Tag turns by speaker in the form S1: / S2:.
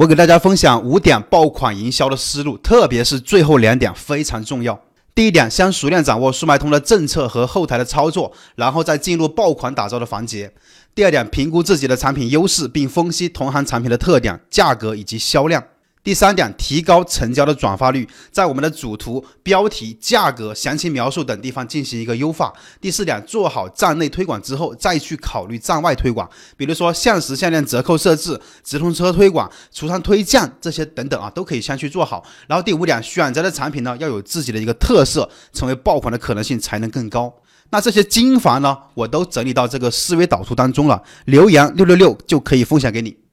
S1: 我给大家分享五点爆款营销的思路，特别是最后两点非常重要。第一点，先熟练掌握速卖通的政策和后台的操作，然后再进入爆款打造的环节。第二点，评估自己的产品优势，并分析同行产品的特点、价格以及销量。第三点，提高成交的转发率，在我们的主图、标题、价格、详情描述等地方进行一个优化。第四点，做好站内推广之后，再去考虑站外推广，比如说限时限量折扣设置、直通车推广、橱窗推荐这些等等啊，都可以先去做好。然后第五点，选择的产品呢要有自己的一个特色，成为爆款的可能性才能更高。那这些精华呢，我都整理到这个思维导图当中了，留言六六六就可以分享给你。